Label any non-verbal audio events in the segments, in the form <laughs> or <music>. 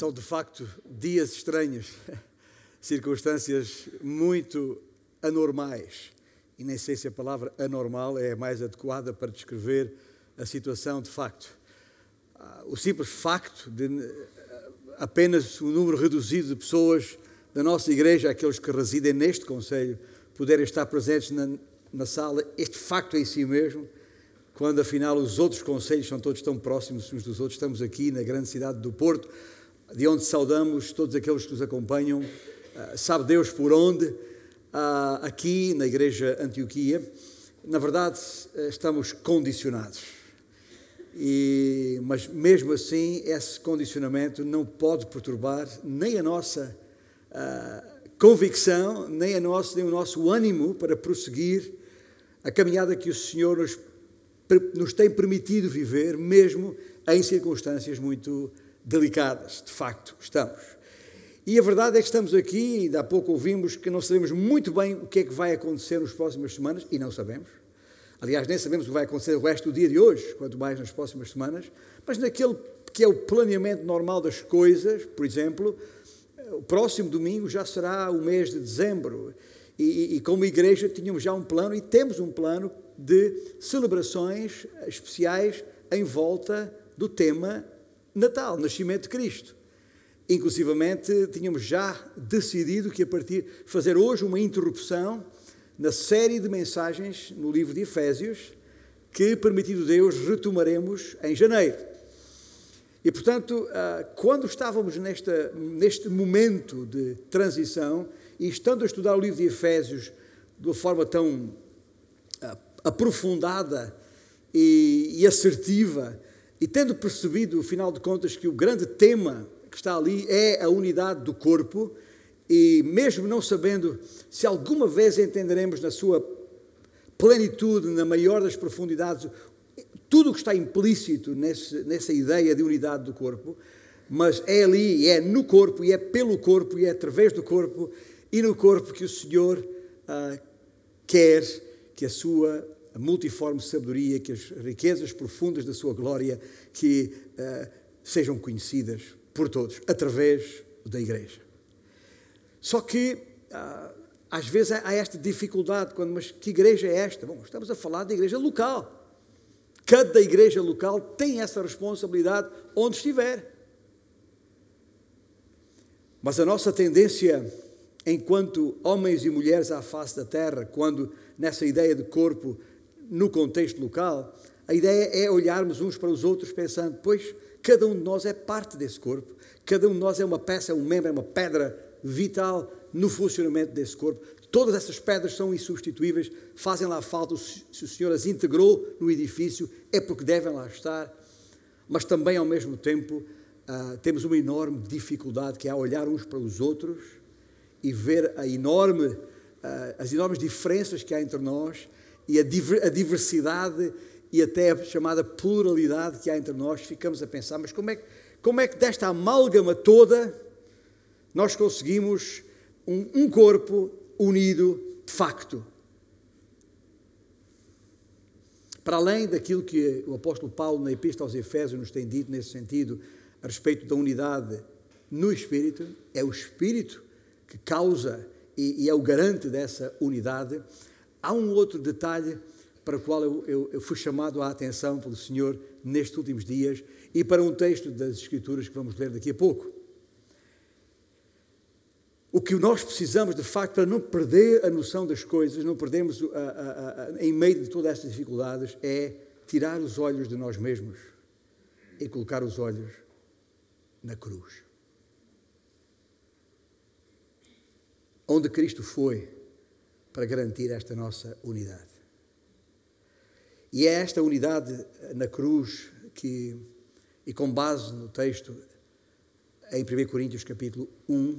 São de facto dias estranhos, <laughs> circunstâncias muito anormais. E nem sei se a palavra anormal é a mais adequada para descrever a situação de facto. Ah, o simples facto de ah, apenas um número reduzido de pessoas da nossa igreja, aqueles que residem neste Conselho, poderem estar presentes na, na sala, este facto em si mesmo, quando afinal os outros conselhos são todos tão próximos uns dos outros, estamos aqui na grande cidade do Porto, de onde saudamos todos aqueles que nos acompanham, uh, sabe Deus por onde, uh, aqui na Igreja Antioquia. Na verdade, uh, estamos condicionados. E, mas mesmo assim, esse condicionamento não pode perturbar nem a nossa convicção, nem, a nosso, nem o nosso ânimo para prosseguir a caminhada que o Senhor nos, nos tem permitido viver, mesmo em circunstâncias muito delicadas, de facto, estamos. E a verdade é que estamos aqui, e há pouco ouvimos que não sabemos muito bem o que é que vai acontecer nas próximas semanas, e não sabemos. Aliás, nem sabemos o que vai acontecer o resto do dia de hoje, quanto mais nas próximas semanas, mas naquele que é o planeamento normal das coisas, por exemplo, o próximo domingo já será o mês de dezembro, e, e como igreja tínhamos já um plano, e temos um plano de celebrações especiais em volta do tema Natal, nascimento de Cristo. Inclusivamente, tínhamos já decidido que a partir fazer hoje uma interrupção na série de mensagens no livro de Efésios, que, permitido Deus, retomaremos em janeiro. E, portanto, ah, quando estávamos nesta, neste momento de transição e estando a estudar o livro de Efésios de uma forma tão ah, aprofundada e, e assertiva, e tendo percebido, afinal de contas, que o grande tema que está ali é a unidade do corpo, e mesmo não sabendo se alguma vez entenderemos na sua plenitude, na maior das profundidades, tudo o que está implícito nesse, nessa ideia de unidade do corpo, mas é ali, é no corpo, e é pelo corpo, e é através do corpo, e no corpo que o Senhor ah, quer que a sua multiforme sabedoria, que as riquezas profundas da sua glória, que uh, sejam conhecidas por todos, através da Igreja. Só que, uh, às vezes, há esta dificuldade, quando, mas que igreja é esta? Bom, estamos a falar da igreja local. Cada igreja local tem essa responsabilidade onde estiver. Mas a nossa tendência, enquanto homens e mulheres à face da terra, quando nessa ideia de corpo no contexto local, a ideia é olharmos uns para os outros pensando, pois cada um de nós é parte desse corpo, cada um de nós é uma peça, é um membro, é uma pedra vital no funcionamento desse corpo. Todas essas pedras são insubstituíveis, fazem lá falta, se o Senhor as integrou no edifício, é porque devem lá estar, mas também ao mesmo tempo uh, temos uma enorme dificuldade que é olhar uns para os outros e ver enorme, uh, as enormes diferenças que há entre nós e a diversidade e até a chamada pluralidade que há entre nós, ficamos a pensar, mas como é, que, como é que desta amálgama toda nós conseguimos um, um corpo unido de facto? Para além daquilo que o apóstolo Paulo na Epístola aos Efésios nos tem dito nesse sentido, a respeito da unidade no Espírito, é o Espírito que causa e, e é o garante dessa unidade. Há um outro detalhe para o qual eu, eu, eu, fui chamado a atenção pelo Senhor nestes últimos dias e para um texto das Escrituras que vamos ler daqui a pouco. O que nós precisamos, de facto, para não perder a noção das coisas, não perdermos a, a, a, em meio de todas estas dificuldades, é tirar os olhos de nós mesmos e colocar os olhos na cruz. Onde Cristo foi para garantir esta nossa unidade. E é esta unidade na cruz que, e com base no texto em 1 Coríntios capítulo 1,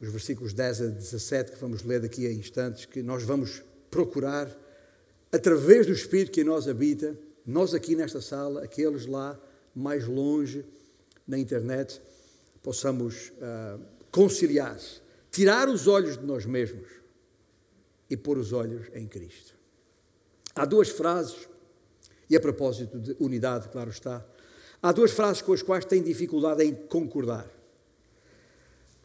os versículos 10 a 17, que vamos ler daqui a instantes, que nós vamos procurar, através do Espírito que em nós habita, nós aqui nesta sala, aqueles lá mais longe na internet, possamos uh, conciliar, tirar os olhos de nós mesmos e pôr os olhos em Cristo. Há duas frases, e a propósito de unidade, claro está, há duas frases com as quais tem dificuldade em concordar.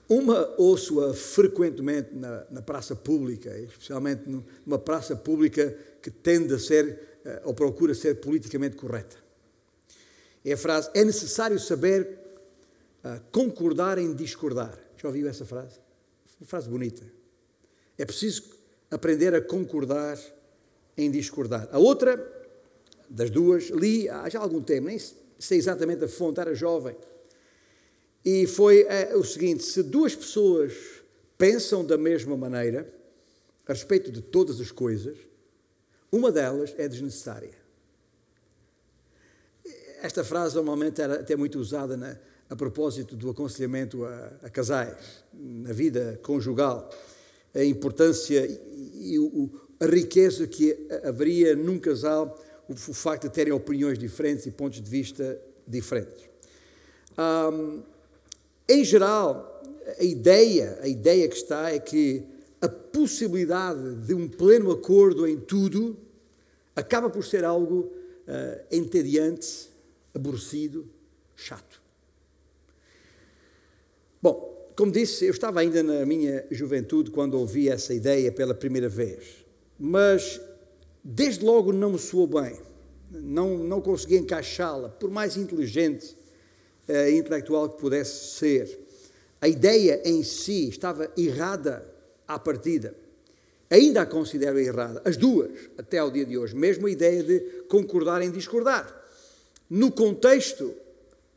Uma ouço-a frequentemente na, na, praça pública, especialmente numa praça pública que tende a ser, eh, ou procura ser politicamente correta. É a frase: é necessário saber uh, concordar em discordar. Já ouviu essa frase? Uma frase bonita. É preciso aprender a concordar em discordar. A outra das duas li há já algum tempo, nem sei exatamente a fonte, era jovem. E foi é, o seguinte: se duas pessoas pensam da mesma maneira a respeito de todas as coisas, uma delas é desnecessária. Esta frase normalmente era até muito usada na, a propósito do aconselhamento a, a, casais, na vida conjugal, a importância e, a riqueza que haveria num casal o, facto de terem opiniões diferentes e pontos de vista diferentes. Um, em geral, a ideia, a ideia que está é que a possibilidade de um pleno acordo em tudo acaba por ser algo uh, entediante, aborrecido, chato. Bom, como disse, eu estava ainda na minha juventude quando ouvi essa ideia pela primeira vez, mas desde logo não me soou bem, não, não consegui encaixá-la, por mais inteligente uh, intelectual que pudesse ser. A ideia em si estava errada à partida. Ainda a considero errada, as duas, até ao dia de hoje. Mesmo a ideia de concordar em discordar. No contexto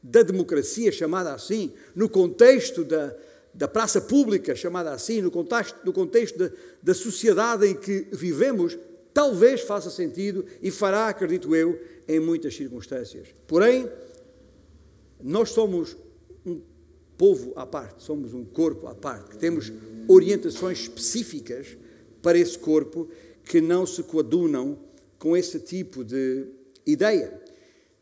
da democracia, chamada assim, no contexto da, da praça pública, chamada assim, no contexto, no contexto da, da sociedade em que vivemos, talvez faça sentido e fará, acredito eu, em muitas circunstâncias. Porém, nós somos um povo à parte, somos um corpo à parte, que temos orientações específicas para esse corpo que não se coadunam com esse tipo de ideia.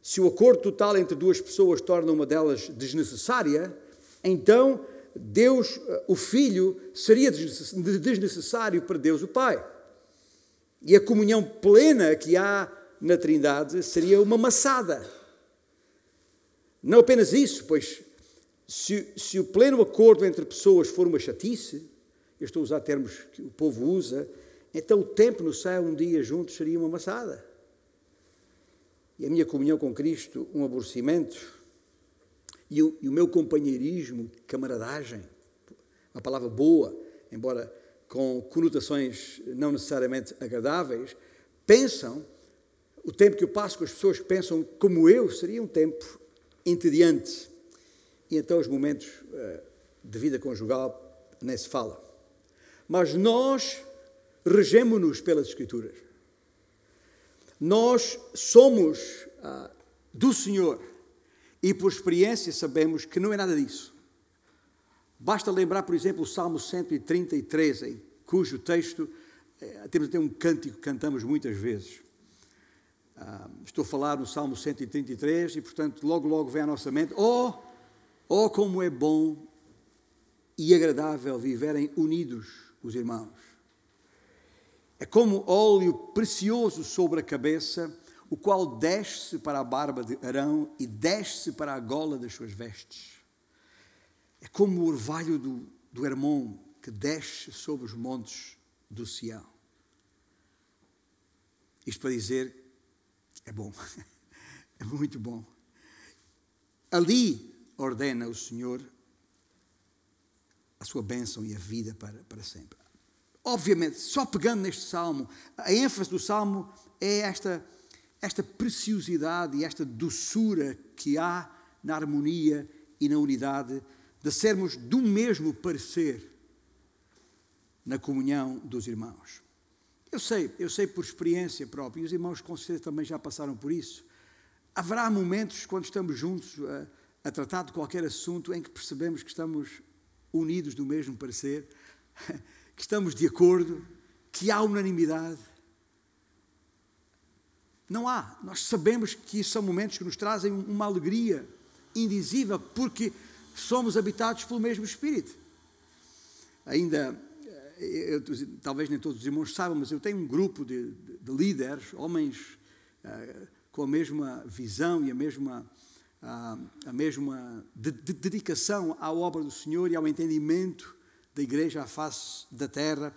Se o acordo total entre duas pessoas torna uma delas desnecessária, então Deus, o Filho, seria desnecessário para Deus o Pai. E a comunhão plena que há na Trindade seria uma maçada. Não apenas isso, pois se, se, o pleno acordo entre pessoas for uma chatice, eu estou a usar termos que o povo usa, então o tempo no céu um dia juntos seria uma maçada. E a minha comunhão com Cristo, um aborrecimento, e o, e o meu companheirismo, camaradagem, uma palavra boa, embora com conotações não necessariamente agradáveis, pensam, o tempo que eu passo com as pessoas que pensam como eu, seria um tempo entediante. E então os momentos uh, de vida conjugal nem se fala. Mas nós regemos-nos pelas Escrituras. Nós somos uh, do Senhor e por experiência sabemos que não é nada disso. Basta lembrar, por exemplo, o Salmo 133, em cujo texto eh, temos até um cântico que cantamos muitas vezes. Ah, estou a falar no Salmo 133 e, portanto, logo, logo vem à nossa mente: Oh, oh, como é bom e agradável viverem unidos os irmãos. É como óleo precioso sobre a cabeça, o qual desce para a barba de Arão e desce para a gola das suas vestes. É como o orvalho do, do Hermon que desce sobre os montes do Sião. Isto para dizer é bom. <laughs> É muito bom. Ali ordena o Senhor a sua bênção e a vida para, para sempre. Obviamente, só pegando neste salmo, a ênfase do salmo é esta, esta preciosidade e esta doçura que há na harmonia e na unidade de sermos do mesmo parecer na comunhão dos irmãos. Eu sei, eu sei por experiência própria, e os irmãos com certeza também já passaram por isso. Haverá momentos quando estamos juntos a, a tratar de qualquer assunto em que percebemos que estamos unidos do mesmo parecer, <laughs> que estamos de acordo, que há unanimidade. Não há. Nós sabemos que são momentos que nos trazem uma alegria indizível, porque somos habitados pelo mesmo Espírito. Ainda eu, talvez nem todos os irmãos saibam, mas eu tenho um grupo de, de, de líderes, homens uh, com a mesma visão e a mesma a, a mesma de dedicação à obra do Senhor e ao entendimento da igreja à face da terra,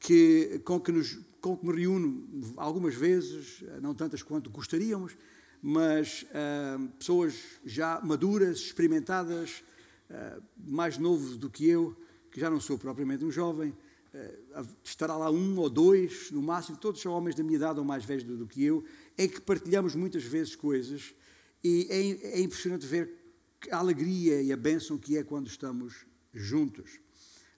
que, com, que nos, com que me reúno algumas vezes, não tantas quanto gostaríamos, mas uh, pessoas já maduras, experimentadas, uh, mais novos do que eu, que já não sou propriamente um jovem, uh, estará lá um ou dois, no máximo, todos são homens da minha idade ou mais velhos do, do que eu, em que partilhamos muitas vezes coisas e é, é impressionante ver a alegria e a bênção que é quando estamos juntos.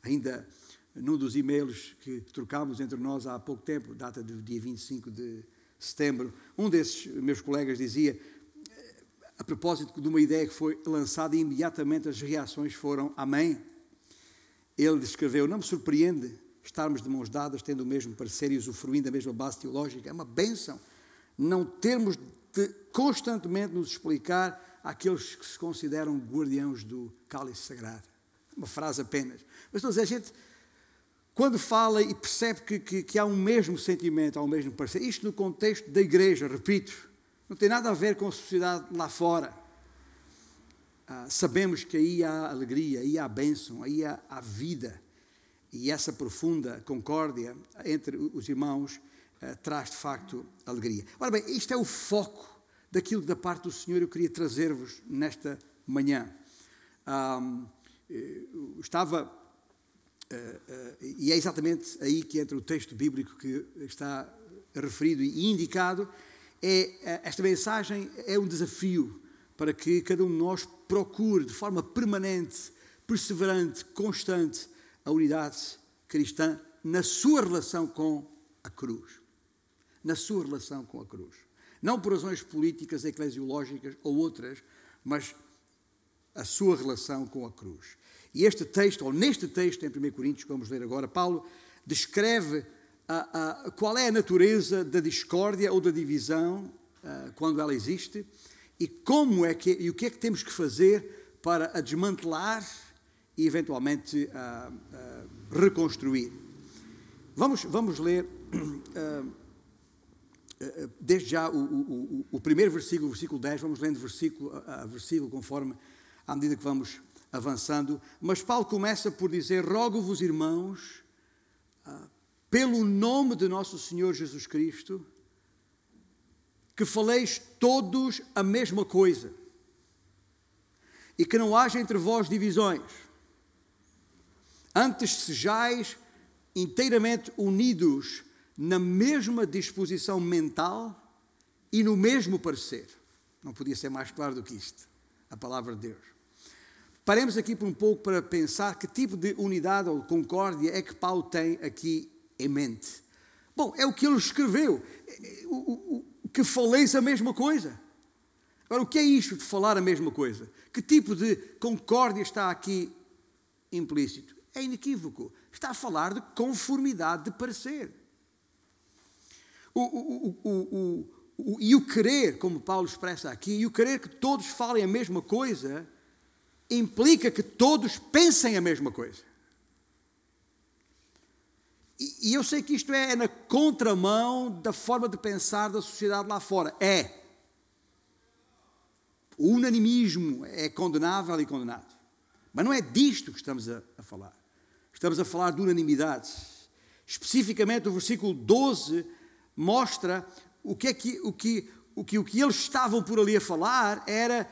Ainda num dos e-mails que trocámos entre nós há pouco tempo, data do dia 25 de setembro, um desses meus colegas dizia, a propósito de uma ideia que foi lançada, imediatamente as reações foram Amém. Ele descreveu: Não me surpreende estarmos de mãos dadas, tendo o mesmo parecer e usufruindo da mesma base teológica. É uma bênção não termos de constantemente nos explicar àqueles que se consideram guardiãos do cálice sagrado. Uma frase apenas. Mas estou a dizer, a gente, quando fala e percebe que, que, que há um mesmo sentimento, há um mesmo parecer, isto no contexto da igreja, repito, não tem nada a ver com a sociedade lá fora. Ah, sabemos que aí há alegria, aí há bênção, aí há, há vida. E essa profunda concórdia entre os irmãos uh, traz de facto alegria. Ora bem, isto é o foco daquilo da parte do Senhor eu queria trazer-vos nesta manhã. Um, estava, uh, uh, e é exatamente aí que entra o texto bíblico que está referido e indicado, é, esta mensagem é um desafio para que cada um de nós procure de forma permanente, perseverante, constante, a unidade cristã na sua relação com a cruz na sua relação com a cruz. Não por razões políticas, eclesiológicas ou outras, mas a sua relação com a cruz. E este texto, ou neste texto, em 1 Coríntios, que vamos ler agora, Paulo descreve a, a, qual é a natureza da discórdia ou da divisão a, quando ela existe e como é que e o que é que temos que fazer para a desmantelar e eventualmente reconstruir. Vamos, vamos ler desde já o, o, o, primeiro versículo, o versículo 10, vamos lendo versículo a versículo conforme à medida que vamos avançando. Mas Paulo começa por dizer: Rogo-vos, irmãos, ah, pelo nome de nosso Senhor Jesus Cristo, que faleis todos a mesma coisa e que não haja entre vós divisões. Antes sejais inteiramente unidos na mesma disposição mental e no mesmo parecer. Não podia ser mais claro do que isto, a palavra de Deus. Paremos aqui por um pouco para pensar que tipo de unidade ou concórdia é que Paulo tem aqui em mente. Bom, é o que ele escreveu, o, que faleis a mesma coisa. Agora, o que é isto de falar a mesma coisa? Que tipo de concórdia está aqui implícito? É inequívoco. Está a falar de conformidade de parecer. O, o, e o querer, como Paulo expressa aqui, e o querer que todos falem a mesma coisa, implica que todos pensem a mesma coisa. E, e eu sei que isto é, é na contramão da forma de pensar da sociedade lá fora. É. O unanimismo é condenável e condenado. Mas não é disto que estamos a, a falar. Estamos a falar de unanimidade. Especificamente o versículo 12 mostra o que, é que, o, que, o, que, o que eles estavam por ali a falar era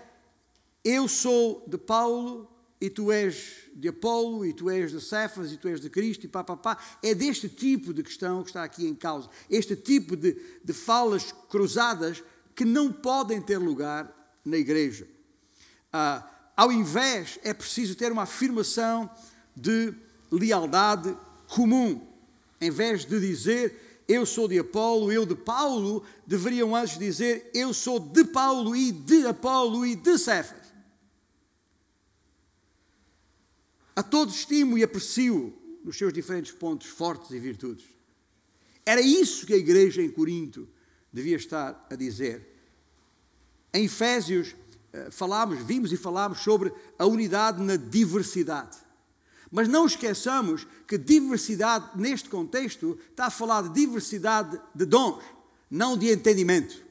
eu sou de Paulo e tu és de Apolo e tu és de Cefas e tu és de Cristo e pá, pá, pá. É deste tipo de questão que está aqui em causa. Este tipo de, de falas cruzadas que não podem ter lugar na igreja. Ah, ao invés, é preciso ter uma afirmação de lealdade comum. Em vez de dizer eu sou de Apolo, eu de Paulo, deveriam antes dizer eu sou de Paulo e de Apolo e de Cefas. A todos estimo e aprecio nos seus diferentes pontos fortes e virtudes. Era isso que a igreja em Corinto devia estar a dizer. Em Efésios, eh, falámos, vimos e falámos sobre a unidade na diversidade. Mas não esqueçamos que diversidade, neste contexto, está a falar de diversidade de dons, não de entendimento.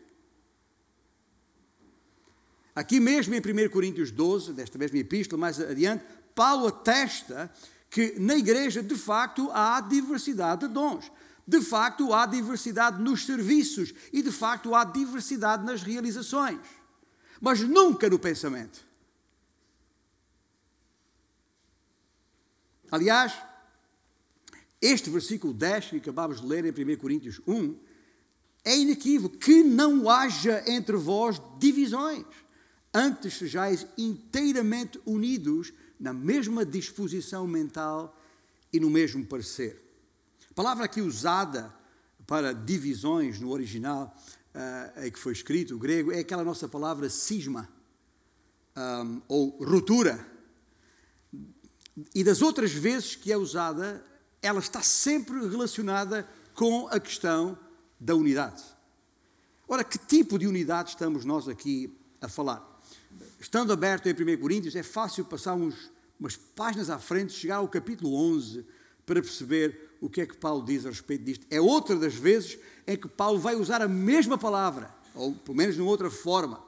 Aqui mesmo em 1 Coríntios 12, desta mesma epístola, mais adiante, Paulo atesta que na igreja, de facto, há diversidade de dons. De facto, há diversidade nos serviços e, de facto, há diversidade nas realizações. Mas nunca no pensamento. Aliás, este versículo 10 que acabamos de ler em 1 Coríntios 1 é inequívoco que não haja entre vós divisões, antes sejais inteiramente unidos na mesma disposição mental e no mesmo parecer. A palavra aqui usada para divisões no original uh, que foi escrito, o grego, é aquela nossa palavra cisma, um, ou ruptura. E das outras vezes que é usada, ela está sempre relacionada com a questão da unidade. Ora, que tipo de unidade estamos nós aqui a falar? Estando aberto em 1 Coríntios, é fácil passar uns, umas páginas à frente, chegar ao capítulo 11, para perceber o que é que Paulo diz a respeito disto. É outra das vezes em que Paulo vai usar a mesma palavra, ou pelo menos de outra forma.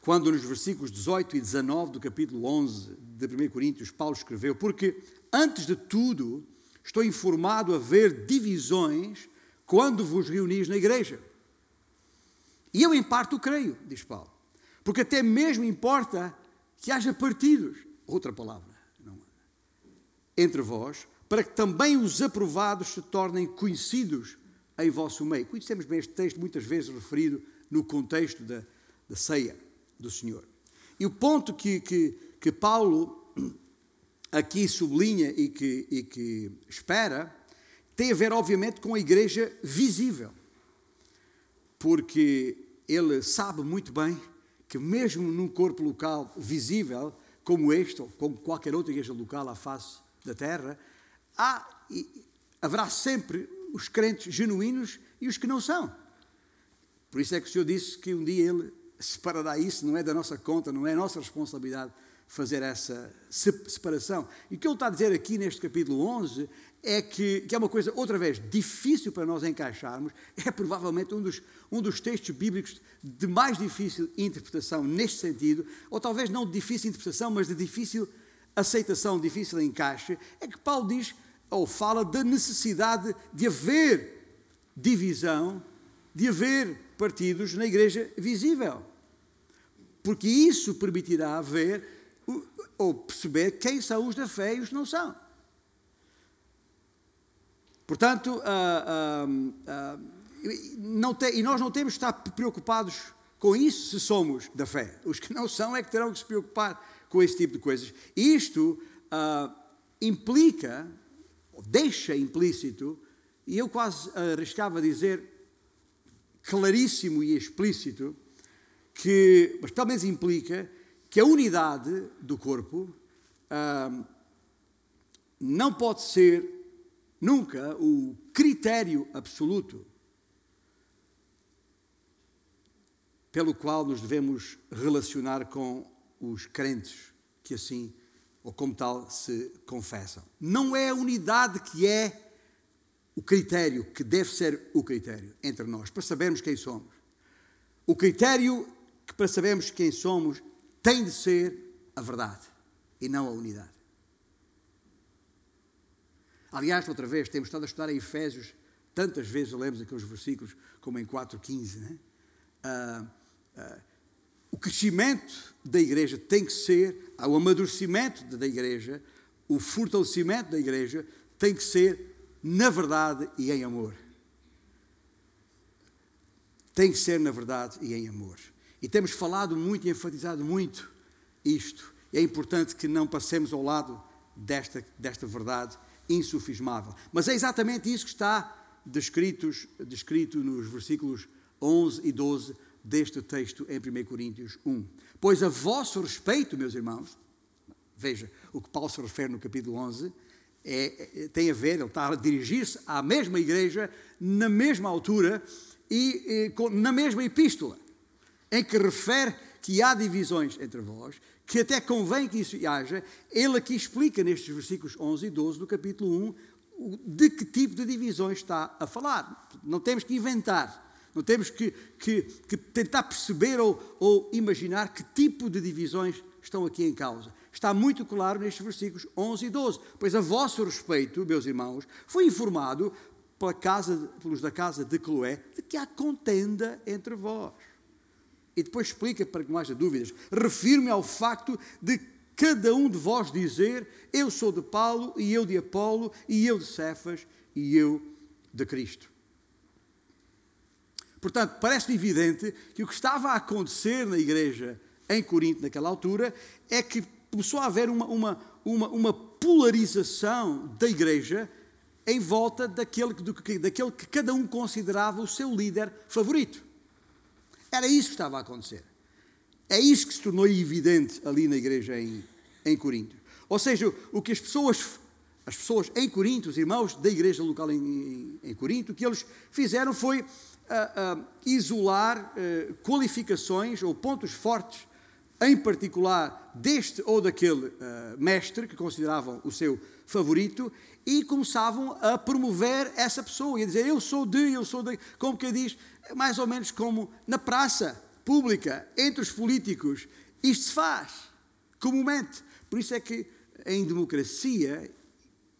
Quando nos versículos 18 e 19 do capítulo 11 de 1 Coríntios, Paulo escreveu: Porque antes de tudo estou informado a haver divisões quando vos reunis na igreja. E eu, em parte, o creio, diz Paulo. Porque até mesmo importa que haja partidos, outra palavra, não, é? entre vós, para que também os aprovados se tornem conhecidos em vosso meio. Conhecemos bem este texto, muitas vezes referido no contexto da, da ceia do Senhor. E o ponto que, que, que Paulo aqui sublinha e que, e que espera tem a ver, obviamente, com a igreja visível. Porque ele sabe muito bem que, mesmo num corpo local visível, como este, ou como qualquer outra igreja local à face da terra, há, haverá sempre os crentes genuínos e os que não são. Por isso é que o Senhor disse que um dia Ele separará isso, não é da nossa conta, não é nossa responsabilidade fazer essa separação. E o que ele está a dizer aqui neste capítulo 11 é que, que é uma coisa, outra vez, difícil para nós encaixarmos, é provavelmente um dos, um dos textos bíblicos de mais difícil interpretação neste sentido, ou talvez não de difícil interpretação, mas de difícil aceitação, difícil encaixe, é que Paulo diz, ou fala da necessidade de haver divisão, de haver partidos na igreja visível. Porque isso permitirá ver ou perceber quem são os da fé e os que não são. Portanto, uh, uh, uh, não te, e nós não temos de estar preocupados com isso se somos da fé. Os que não são é que terão que se preocupar com esse tipo de coisas. Isto implica, ou deixa implícito, e eu quase arriscava dizer claríssimo e explícito, que, mas pelo menos implica que a unidade do corpo não pode ser nunca o critério absoluto pelo qual nos devemos relacionar com os crentes que assim, ou como tal, se confessam. Não é a unidade que é o critério, que deve ser o critério entre nós, para sabermos quem somos. O critério que para sabermos quem somos tem de ser a verdade e não a unidade. Aliás, outra vez, temos estado a estudar em Efésios, tantas vezes lemos aqueles versículos, como em 4.15. Né? Ah, ah, o crescimento da igreja tem que ser, o amadurecimento da igreja, o fortalecimento da igreja tem que ser na verdade e em amor. Tem que ser na verdade e em amor. E temos falado muito e enfatizado muito isto. É importante que não passemos ao lado desta, desta verdade insufismável. Mas é exatamente isso que está descritos, descrito nos versículos 11 e 12 deste texto em 1 Coríntios 1. Pois a vosso respeito, meus irmãos, veja o que Paulo se refere no capítulo 11, é, é, tem a ver, ele está a dirigir-se à mesma igreja, na mesma altura e, e na mesma epístola, em que refere que há divisões entre vós, que até convém que isso haja, ele aqui explica nestes versículos 11 e 12 do capítulo 1 de que tipo de divisões está a falar. Não temos que inventar. Não temos que, que, que tentar perceber ou, ou imaginar que tipo de divisões estão aqui em causa. Está muito claro nestes versículos 11 e 12. Pois a vosso respeito, meus irmãos, foi informado pela casa, pelos da casa de Cloé de que há contenda entre vós. E depois explica para que não haja dúvidas. Refiro-me ao facto de cada um de vós dizer: Eu sou de Paulo, e eu de Apolo, e eu de Cefas, e eu de Cristo. Portanto, parece evidente que o que estava a acontecer na igreja em Corinto naquela altura é que começou a haver uma, uma, uma, uma polarização da igreja em volta daquele, do, daquele que cada um considerava o seu líder favorito. Era isso que estava a acontecer. É isso que se tornou evidente ali na igreja em, em Corinto. Ou seja, o que as pessoas, as pessoas em Corinto, os irmãos da igreja local em, em, em Corinto, o que eles fizeram foi uh, uh, isolar uh, qualificações ou pontos fortes, em particular deste ou daquele mestre que consideravam o seu favorito, e começavam a promover essa pessoa e a dizer: Eu sou de, eu sou de. Como que diz? Mais ou menos como na praça pública, entre os políticos. Isto se faz comumente. Por isso é que em democracia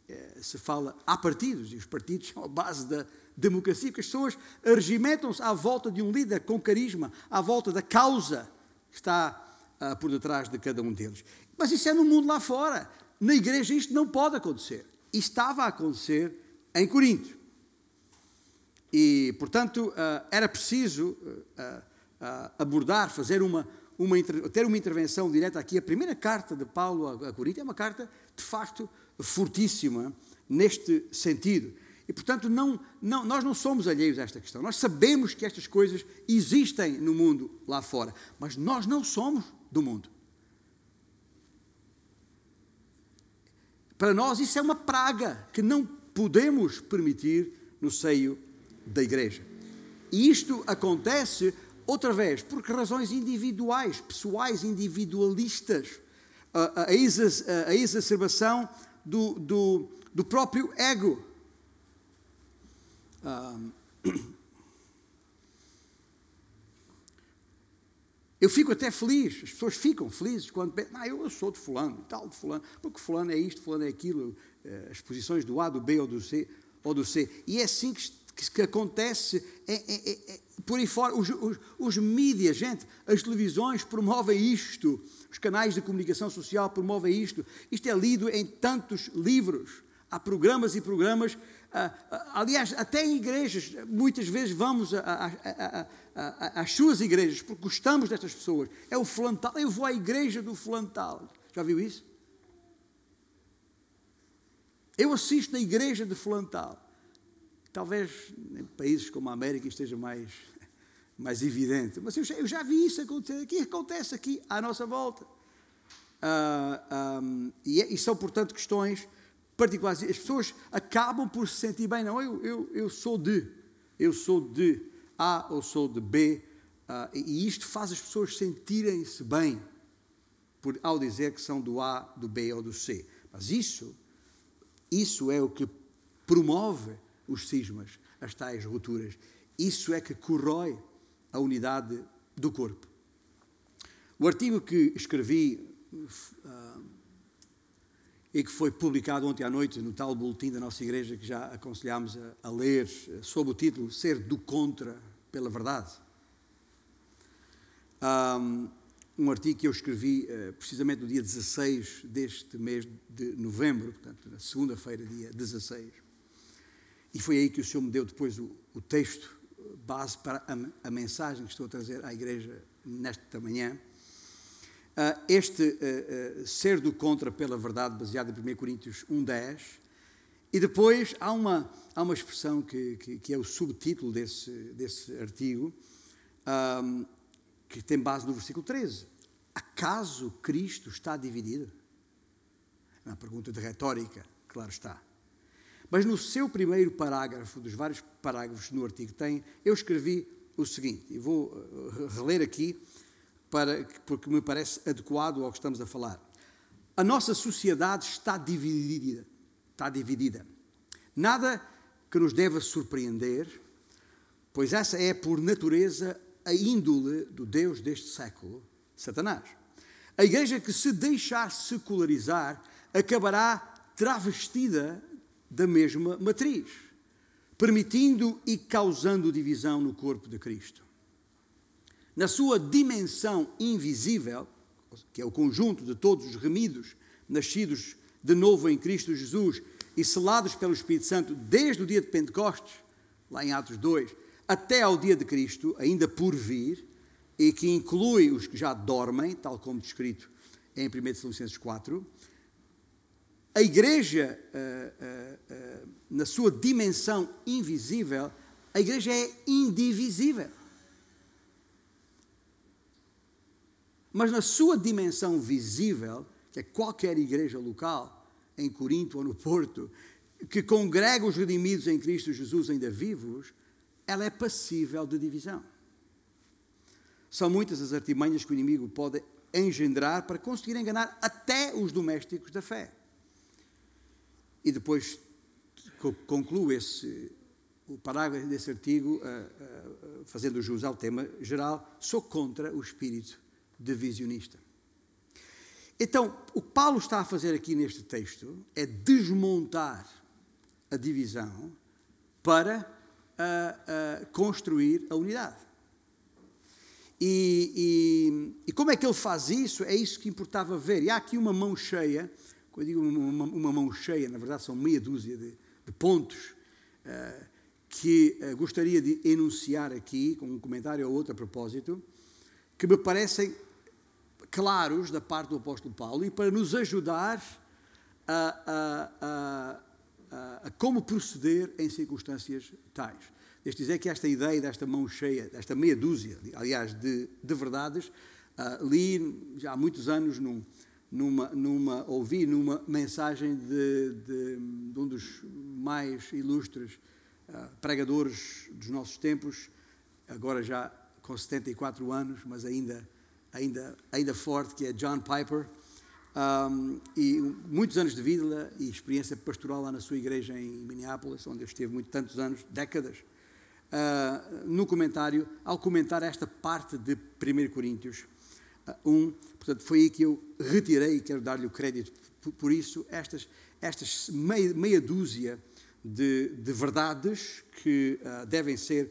eh, se fala há partidos e os partidos <laughs> são a base da democracia, porque as pessoas regimentam-se à volta de um líder com carisma, à volta da causa que está uh, por detrás de cada um deles. Mas isso é no mundo lá fora. Na igreja isto não pode acontecer. E estava a acontecer em Corinto. E, portanto, uh, era preciso uh, abordar, fazer uma, uma, ter uma intervenção direta aqui. A primeira carta de Paulo a, a Corinto é uma carta, de facto, fortíssima neste sentido. E, portanto, não, não, nós não somos alheios a esta questão. Nós sabemos que estas coisas existem no mundo lá fora, mas nós não somos do mundo. Para nós, isso é uma praga que não podemos permitir no seio da igreja. E isto acontece Outra vez, por razões individuais, pessoais, individualistas. A, a, exacerbação do, do, do, próprio ego. Eu fico até feliz, as pessoas ficam felizes quando pensam, ah, eu sou de fulano, tal de fulano, porque fulano é isto, fulano é aquilo, eh, as posições do A, do B ou do C, ou do C. E é assim que, que, que acontece é, é, é, por aí fora, os, os, os mídias, gente, as televisões promovem isto, os canais de comunicação social promovem isto. Isto é lido em tantos livros. Há programas e programas. Ah, ah, aliás, até em igrejas, muitas vezes vamos às suas igrejas, porque gostamos destas pessoas. É o flantal, eu vou à igreja do flantal. Já viu isso? Eu assisto na igreja de flantal. Talvez em países como a América esteja mais, mais evidente, mas eu já, eu já vi isso acontecer aqui, acontece aqui à nossa volta. Uh, um, e, é, e, são, portanto, questões particulares. As pessoas acabam por se sentir bem, não, eu, eu, eu sou de, eu sou de A ou sou de B, uh, e isto faz as pessoas sentirem-se bem por, ao dizer que são do A, do B ou do C. Mas isso, isso é o que promove os cismas, as tais rupturas. Isso é que corrói a unidade do corpo. O artigo que escrevi uh, e que foi publicado ontem à noite no tal boletim da nossa igreja que já aconselhámos a, a ler, sob o título Ser do Contra pela Verdade. Um, um artigo que eu escrevi uh, precisamente no dia 16 deste mês de novembro, portanto, na segunda-feira, dia 16. E foi aí que o Senhor me deu depois o, o texto base para a, a, mensagem que estou a trazer à igreja nesta manhã. Uh, este uh, uh, ser do contra pela verdade, baseado em 1 Coríntios 1,10. E depois há uma, há uma expressão que, que, que é o subtítulo desse, desse artigo, um, que tem base no versículo 13. Acaso Cristo está dividido? É uma pergunta de retórica, claro está. Mas no seu primeiro parágrafo, dos vários parágrafos no artigo, tem, eu escrevi o seguinte, e vou reler aqui, para, porque me parece adequado ao que estamos a falar. A nossa sociedade está dividida. Está dividida. Nada que nos deva surpreender, pois essa é, por natureza, a índole do Deus deste século, Satanás. A igreja que se deixar secularizar acabará travestida da mesma matriz, permitindo e causando divisão no corpo de Cristo. Na sua dimensão invisível, que é o conjunto de todos os remidos, nascidos de novo em Cristo Jesus e selados pelo Espírito Santo desde o dia de Pentecostes, lá em Atos 2, até ao dia de Cristo, ainda por vir, e que inclui os que já dormem, tal como descrito em 1 Tessalonicenses 4, a igreja, eh, eh, eh, na sua dimensão invisível, a igreja é indivisível. Mas na sua dimensão visível, que é qualquer igreja local, em Corinto ou no Porto, que congrega os redimidos em Cristo Jesus ainda vivos, ela é passível de divisão. São muitas as artimanhas que o inimigo pode engendrar para conseguir enganar até os domésticos da fé. E depois concluo esse, o parágrafo desse artigo, uh, uh, fazendo jus ao tema geral, sou contra o espírito divisionista. Então, o que Paulo está a fazer aqui neste texto é desmontar a divisão para uh, uh, construir a unidade. E, e, e, como é que ele faz isso? É isso que importava ver. E há aqui uma mão cheia, quando eu digo uma, uma mão cheia, na verdade são meia dúzia de, de pontos uh, que gostaria de enunciar aqui, com um comentário ou outro a propósito, que me parecem claros da parte do apóstolo Paulo e para nos ajudar a, a, a, a como proceder em circunstâncias tais. Deixe dizer que esta ideia desta mão cheia, desta meia dúzia, aliás, de, de verdades, uh, li já há muitos anos num, numa, numa, ouvi numa mensagem de, de, de um dos mais ilustres uh, pregadores dos nossos tempos, agora já com 74 anos, mas ainda ainda, ainda forte, que é John Piper. Um, e muitos anos de vida e experiência pastoral lá na sua igreja em Minneapolis, onde eu esteve muito, tantos anos, décadas. Uh, no comentário, ao comentar esta parte de 1 Coríntios uh, 1, portanto, foi aí que eu retirei, quero dar-lhe o crédito por, por, isso, estas, estas meia, meia dúzia de, de, verdades que uh, devem ser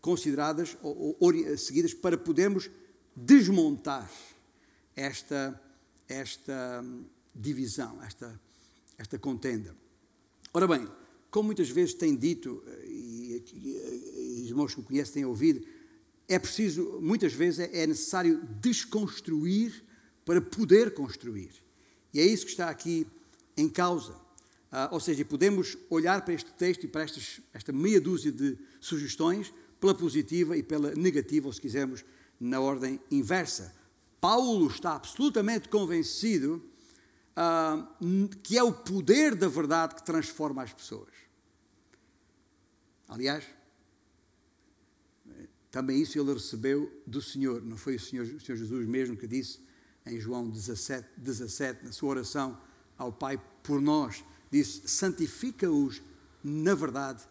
consideradas ou, ou, seguidas para podermos desmontar esta, esta divisão, esta, esta contenda. Ora bem, como muitas vezes tem dito, e, e, e os irmãos que conhecem têm ouvido, é preciso, muitas vezes, é, é necessário desconstruir para poder construir. E é isso que está aqui em causa. Ah, ou seja, podemos olhar para este texto e para estas, esta meia dúzia de sugestões, pela positiva e pela negativa, ou se quisermos, na ordem inversa. Paulo está absolutamente convencido uh, que é o poder da verdade que transforma as pessoas. Aliás, também isso ele recebeu do Senhor, não foi o Senhor, o Senhor Jesus mesmo que disse em João 17, 17, na sua oração ao Pai por nós, disse: santifica-os na verdade,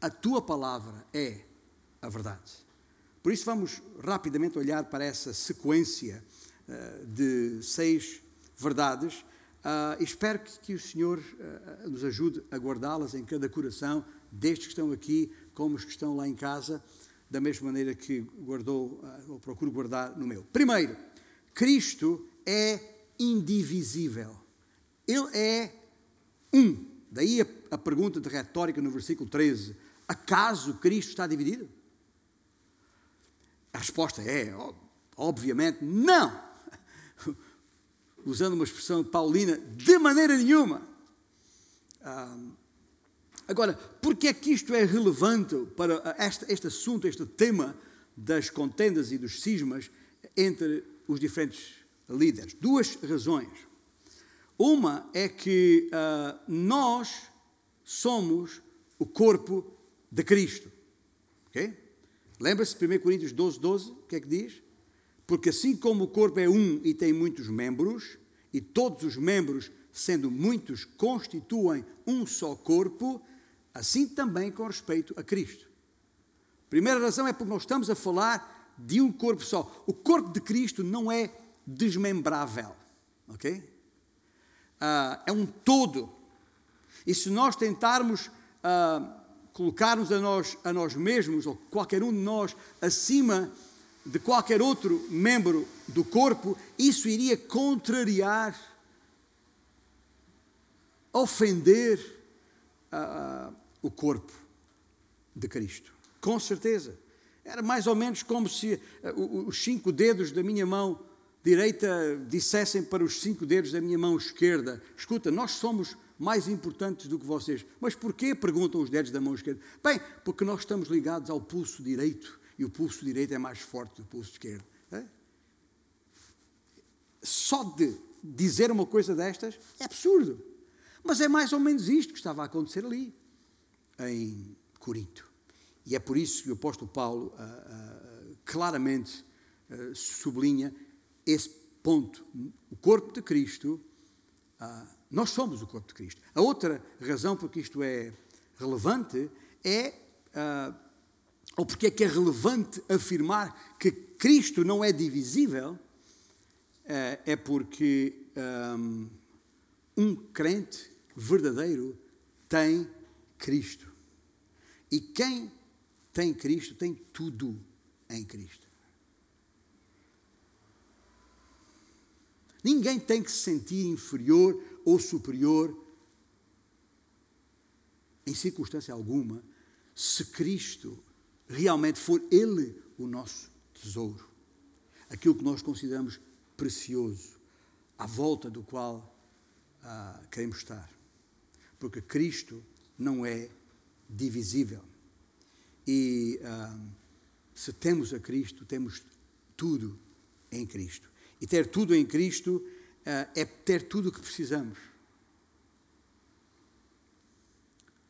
a tua palavra é a verdade. Por isso, vamos rapidamente olhar para essa sequência uh, de seis verdades. Uh, espero que, que, o Senhor uh, nos ajude a guardá-las em cada coração, destes que estão aqui, como os que estão lá em casa, da mesma maneira que guardou, ou procuro guardar no meu. Primeiro, Cristo é indivisível. Ele é um. Daí a, a pergunta de retórica no versículo 13: acaso Cristo está dividido? A resposta é, obviamente, não. Usando uma expressão paulina, de maneira nenhuma. agora, que é que isto é relevante para este, este assunto, este tema das contendas e dos cismas entre os diferentes líderes? Duas razões. Uma é que uh, nós somos o corpo de Cristo. ok? Lembra-se de 1 Coríntios 12, 12? O que é que diz? Porque assim como o corpo é um e tem muitos membros, e todos os membros, sendo muitos, constituem um só corpo, assim também com respeito a Cristo. Primeira razão é porque nós estamos a falar de um corpo só. O corpo de Cristo não é desmembrável, ok? Uh, é um todo. E se nós tentarmos uh, colocar-nos a nós, a nós mesmos, ou qualquer um de nós, acima de qualquer outro membro do corpo, isso iria contrariar, ofender uh, o corpo de Cristo. Com certeza. Era mais ou menos como se uh, os cinco dedos da minha mão direita dissessem para os cinco dedos da minha mão esquerda: Escuta, nós somos mais importantes do que vocês. Mas porquê? Perguntam os dedos da mão esquerda. Bem, porque nós estamos ligados ao pulso direito e o pulso direito é mais forte do pulso esquerdo. É? Só de dizer uma coisa destas é absurdo. Mas é mais ou menos isto que estava a acontecer ali, em Corinto. E é por isso que o apóstolo Paulo ah, ah, claramente ah, sublinha esse ponto. O corpo de Cristo, nós somos o corpo de Cristo. A outra razão por que isto é relevante é ou porque é que é relevante afirmar que Cristo não é divisível, eh, é porque um, um crente verdadeiro tem Cristo. E quem tem Cristo tem tudo em Cristo. Ninguém tem que se sentir inferior ou superior, em circunstância alguma, se Cristo realmente for Ele o nosso tesouro, aquilo que nós consideramos precioso, à volta do qual ah, queremos estar. Porque Cristo não é divisível. E ah, se temos a Cristo, temos tudo em Cristo. E ter tudo em Cristo é ter tudo o que precisamos.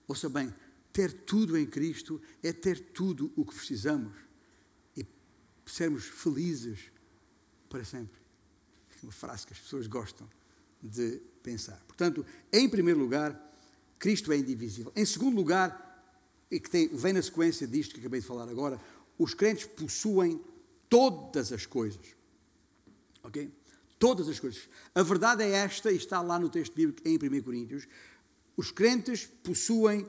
Ouça bem, ter tudo em Cristo é ter tudo o que precisamos e sermos felizes para sempre. É uma frase que as pessoas gostam de pensar. Portanto, em primeiro lugar, Cristo é indivisível. Em segundo lugar, e que tem, vem na sequência disto que acabei de falar agora, os crentes possuem todas as coisas. Ok? Todas as coisas. A verdade é esta, e está lá no texto bíblico em 1 Coríntios: os crentes possuem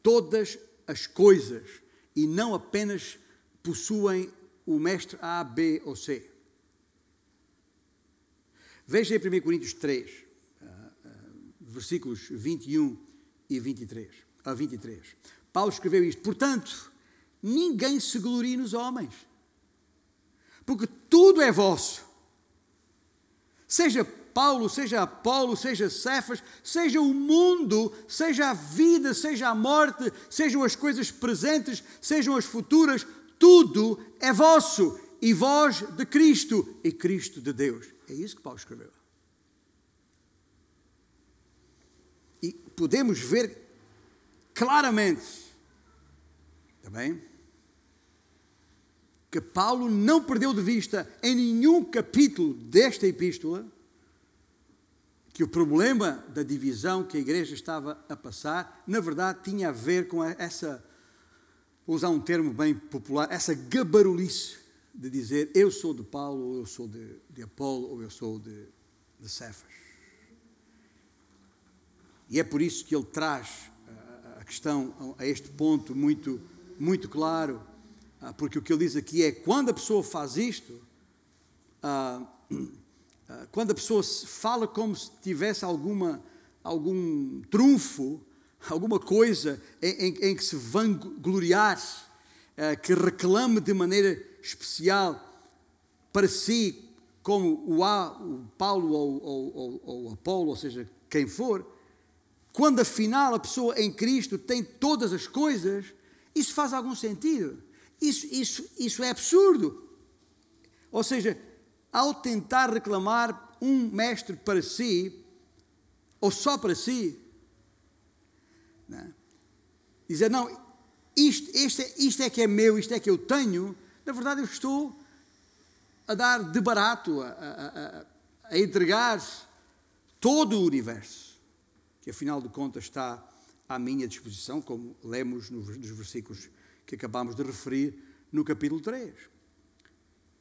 todas as coisas e não apenas possuem o mestre A, B ou C. Veja em 1 Coríntios 3, uh, uh, versículos 21 e 23, a 23. Paulo escreveu isto: Portanto, ninguém se glorie nos homens, porque tudo é vosso. Seja Paulo, seja Apolo, seja Cefas, seja o mundo, seja a vida, seja a morte, sejam as coisas presentes, sejam as futuras, tudo é vosso e vós de Cristo e Cristo de Deus. É isso que Paulo escreveu. E podemos ver claramente, também, que Paulo não perdeu de vista em nenhum capítulo desta epístola que o problema da divisão que a igreja estava a passar, na verdade, tinha a ver com essa, vou usar um termo bem popular, essa gabarulice de dizer eu sou de Paulo, ou eu sou de, de Apolo, ou eu sou de, de Cefas. E é por isso que ele traz a questão a este ponto muito, muito claro, porque o que ele diz aqui é quando a pessoa faz isto, ah, <clears throat> ah, quando a pessoa fala como se tivesse alguma, algum trunfo, alguma coisa em, em, em que se vangloriar, que reclame de maneira especial para si, como o, A, o Paulo ou, ou, ou, ou Apolo, ou seja, quem for, quando afinal a pessoa em Cristo tem todas as coisas, isso faz algum sentido. Isso, isso, isso é absurdo. Ou seja, ao tentar reclamar um mestre para si, ou só para si, né? dizer, não, isto, é, isto é que é meu, isto é que eu tenho, na verdade eu estou a dar de barato, a, a, a, a entregar todo o universo, que afinal de contas está à minha disposição, como lemos nos versículos que acabámos de referir no capítulo 3.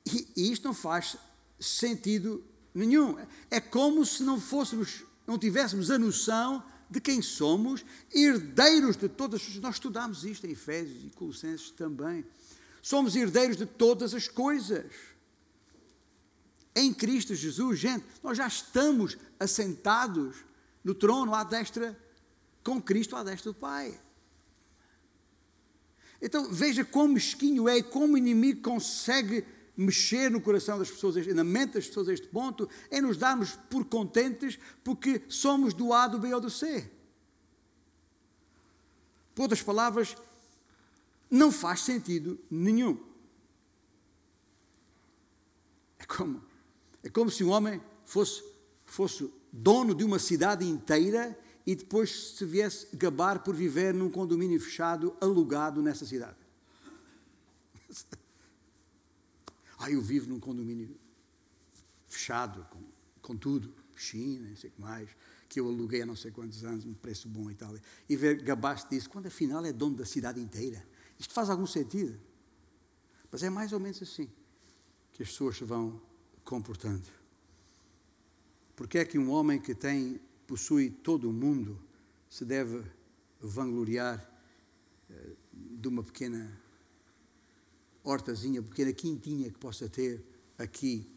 E, e isto não faz sentido nenhum. É como se não fôssemos, não tivéssemos a noção de quem somos, herdeiros de todas as Nós estudamos isto em Efésios e Colossenses também. Somos herdeiros de todas as coisas. Em Cristo Jesus, gente, nós já estamos assentados no trono à destra, com Cristo à destra do Pai. Então veja como mesquinho é e como o inimigo consegue mexer no coração das pessoas, na mente das pessoas a este ponto, é nos darmos por contentes porque somos do A, do B ou do C. Por outras palavras, não faz sentido nenhum. É como, é como se um homem fosse, fosse dono de uma cidade inteira e depois se viesse gabar por viver num condomínio fechado, alugado nessa cidade. <laughs> Ah, eu vivo num condomínio fechado, com, com tudo, piscina, não sei o que mais, que eu aluguei há não sei quantos anos, um preço bom e tal. E ver gabar-se disso, quando afinal é dono da cidade inteira. Isto faz algum sentido? Mas é mais ou menos assim que as pessoas se vão comportando. Porque é que um homem que tem, possui todo o mundo, se deve vangloriar eh, de uma pequena hortazinha, pequena quintinha que possa ter aqui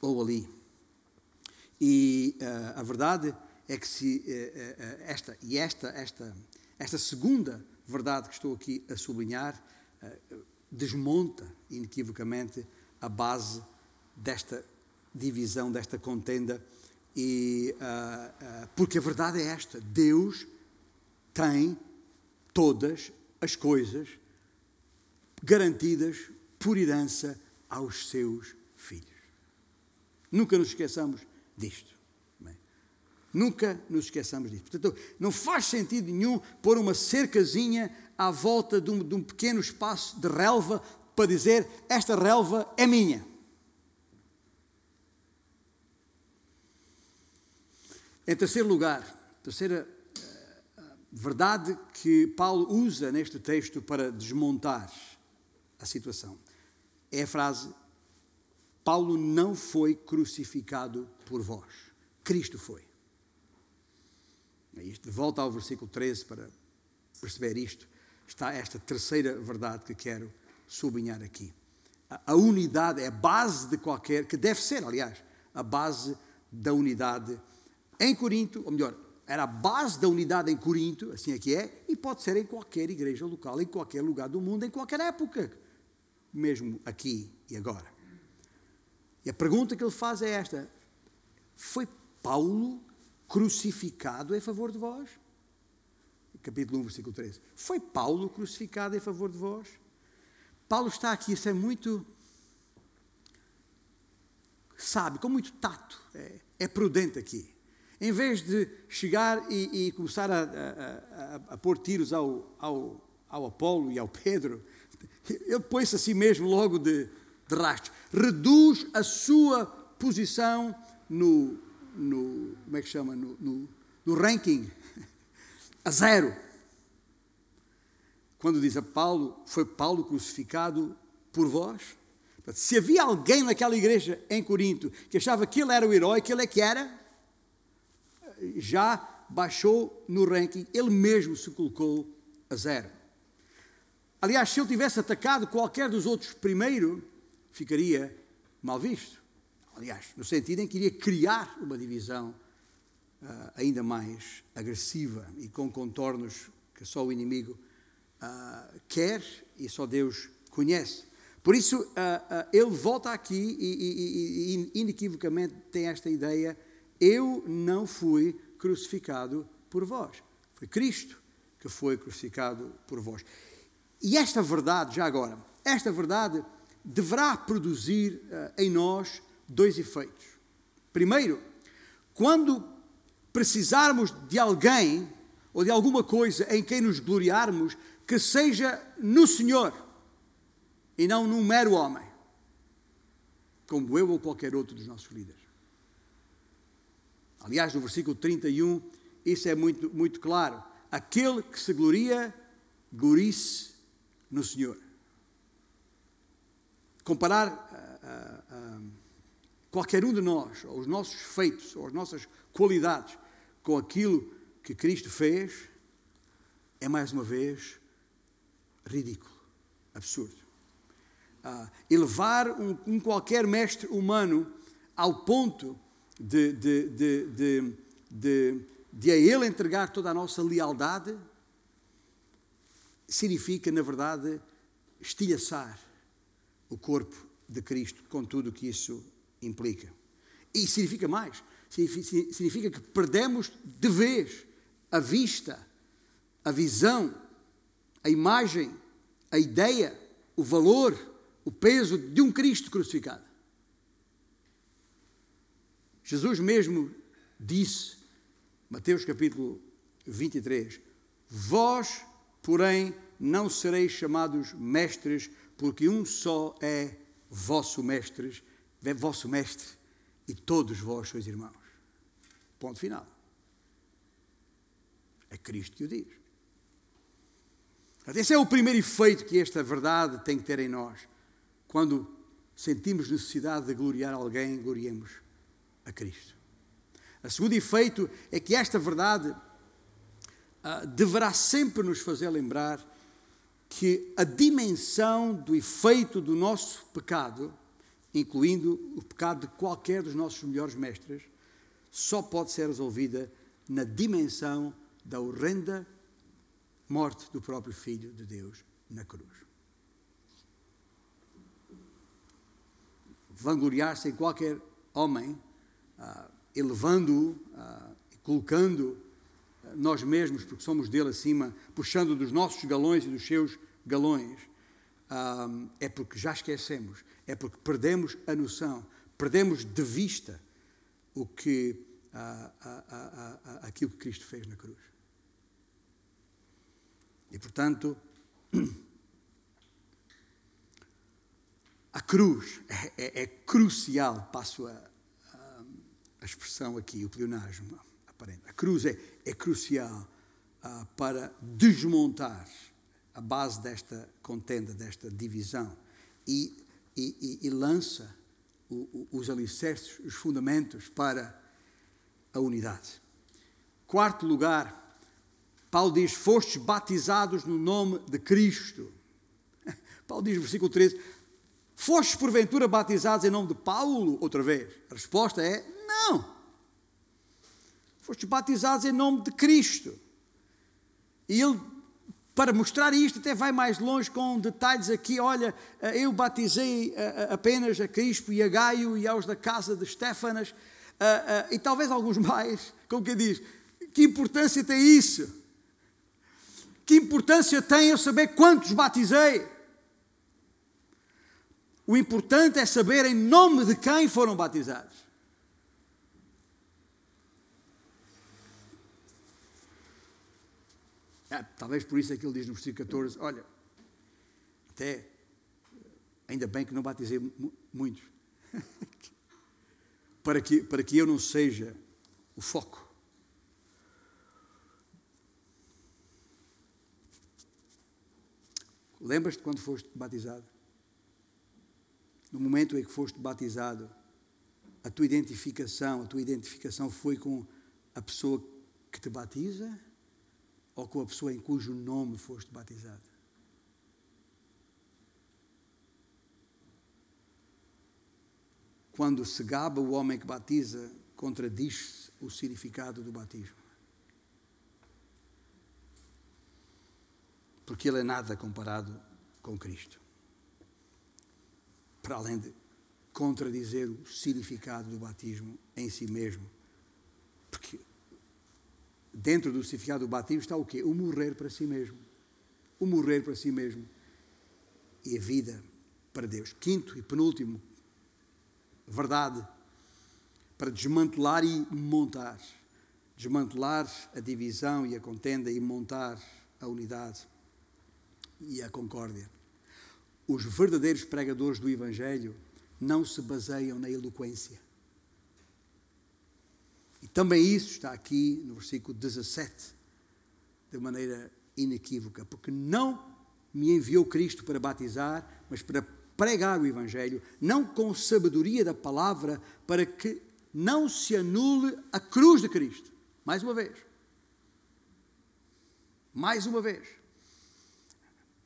ou ali. E uh, a verdade é que se uh, uh, esta e esta esta esta segunda verdade que estou aqui a sublinhar desmonta inequivocamente a base desta divisão, desta contenda e porque a verdade é esta: Deus tem todas as coisas garantidas por herança aos seus filhos. Nunca nos esqueçamos disto. Bem, nunca nos esqueçamos disto. Portanto, não faz sentido nenhum pôr uma cercazinha à volta de um, de um pequeno espaço de relva para dizer esta relva é minha. Em terceiro lugar, terceira eh, verdade que Paulo usa neste texto para desmontar a situação. É a frase: Paulo não foi crucificado por vós, Cristo foi. De volta ao versículo 13 para perceber isto, está esta terceira verdade que quero sublinhar aqui. A unidade é a base de qualquer, que deve ser, aliás, a base da unidade em Corinto, ou melhor, era a base da unidade em Corinto, assim é que é, e pode ser em qualquer igreja local, em qualquer lugar do mundo, em qualquer época mesmo aqui e agora. E a pergunta que ele faz é esta: Foi Paulo crucificado em favor de vós? Capítulo 1, versículo 13. Foi Paulo crucificado em favor de vós? Paulo está aqui a ser muito sabe, com muito tato, é, é prudente aqui. Em vez de chegar e, e começar a, a, a, a, pôr tiros ao, ao, ao Apolo e ao Pedro, ele põe-se a si mesmo logo de, de rastro. Reduz a sua posição no, no como é que chama, no, no, no ranking a zero. Quando diz a Paulo, foi Paulo crucificado por vós. Se havia alguém naquela igreja em Corinto que achava que ele era o herói, que ele é que era, já baixou no ranking, ele mesmo se colocou a zero. Aliás, se ele tivesse atacado qualquer dos outros primeiro, ficaria mal visto. Aliás, no sentido em que iria criar uma divisão uh, ainda mais agressiva e com contornos que só o inimigo uh, quer e só Deus conhece. Por isso, uh, ele volta aqui e, e, e, inequivocamente tem esta ideia: eu não fui crucificado por vós. Foi Cristo que foi crucificado por vós. E esta verdade, já agora, esta verdade deverá produzir uh, em nós dois efeitos. Primeiro, quando precisarmos de alguém ou de alguma coisa em quem nos gloriarmos, que seja no Senhor e não num mero homem, como eu ou qualquer outro dos nossos líderes. Aliás, no versículo 31, isso é muito, muito claro. Aquele que se gloria, glorie-se no Senhor. Comparar uh, uh, uh, qualquer um de nós, ou os nossos feitos, ou as nossas qualidades, com aquilo que Cristo fez, é mais uma vez ridículo, absurdo. Ah, elevar um, um, qualquer mestre humano ao ponto de, de, de, de, de a ele entregar toda a nossa lealdade significa, na verdade, estilhaçar o corpo de Cristo, com tudo o que isso implica. E significa mais, significa que perdemos de vez a vista, a visão, a imagem, a ideia, o valor, o peso de um Cristo crucificado. Jesus mesmo disse, Mateus capítulo 23, Vós, porém, não sereis chamados mestres, porque um só é vosso mestre, é vosso mestre, e todos vós sois irmãos. Ponto final. É Cristo que o diz. Esse é o primeiro efeito que esta verdade tem que ter em nós. Quando sentimos necessidade de gloriar alguém, gloriemos a Cristo. O segundo efeito é que esta verdade ah, deverá sempre nos fazer lembrar que a dimensão do efeito do nosso pecado, incluindo o pecado de qualquer dos nossos melhores mestres, só pode ser resolvida na dimensão da horrenda morte do próprio Filho de Deus na cruz. Vangloriar-se em qualquer homem, ah, elevando-o, ah, colocando ah, nós mesmos, porque somos dele acima, puxando dos nossos galões e dos seus galões, ah, é porque já esquecemos, é porque perdemos a noção, perdemos de vista o que, ah, aquilo que Cristo fez na cruz. E, portanto, <clears throat> a cruz é, é, é crucial, passo a, a, expressão aqui, o pleonasmo aparente. A cruz é, é crucial uh, para desmontar a base desta contenda, desta divisão, e, e, e, lança o, o, os alicerces, os fundamentos para a unidade. Quarto lugar, Paulo diz: Fostes batizados no nome de Cristo. <laughs> Paulo diz versículo 13: Fostes porventura batizados em nome de Paulo? Outra vez. A resposta é: Não. Fostes batizados em nome de Cristo. E ele, para mostrar isto, até vai mais longe com detalhes aqui. Olha, eh, eu batizei eh, eh, apenas a Crispo e a Gaio e aos da casa de Stefanas, e talvez alguns <laughs> mais. Como que diz? Que importância tem isso? Que importância tem eu saber quantos batizei? O importante é saber em nome de quem foram batizados. É, talvez por isso é que ele diz no versículo 14: Olha, até ainda bem que não batizei muitos, <laughs> para, que, para que eu não seja o foco. Lembras-te quando foste batizado? No momento em que foste batizado, a tua identificação, a tua identificação foi com a pessoa que te batiza ou com a pessoa em cujo nome foste batizado? Quando se gaba o homem que batiza, contradiz-se o significado do batismo. porque ele é nada comparado com Cristo. Para além de contradizer o significado do batismo em si mesmo. Porque dentro do significado do batismo está o quê? O morrer para si mesmo. O morrer para si mesmo. E a vida para Deus. Quinto e penúltimo, verdade, para desmantelar e montar. Desmantelar a divisão e a contenda e montar a unidade e a concórdia. Os verdadeiros pregadores do Evangelho não se baseiam na eloquência. E também isso está aqui no versículo 17, de maneira inequívoca, porque não me enviou Cristo para batizar, mas para pregar o Evangelho, não com sabedoria da palavra, para que não se anule a cruz de Cristo. Mais uma vez. Mais uma vez.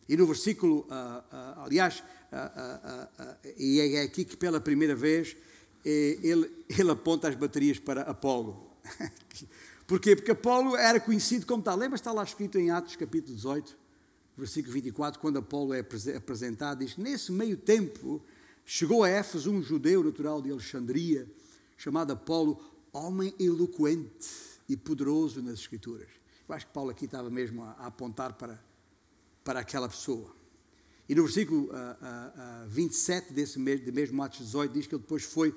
E no versículo, uh, uh, aliás, uh, e é aqui que pela primeira vez ele, ele aponta as baterias para Apolo. <laughs> Porquê? Porque Apolo era conhecido como tal. Lembra, está lá escrito em Atos capítulo 18, versículo 24, quando Apolo é apresentado, diz que nesse meio tempo chegou a Éfeso um judeu natural de Alexandria, chamado Apolo, homem eloquente e poderoso nas Escrituras. Eu acho que Paulo aqui estava mesmo a, a apontar para, para aquela pessoa. E no versículo uh, uh, uh, 27 desse mesmo, de mesmo Atos 18 diz que ele depois foi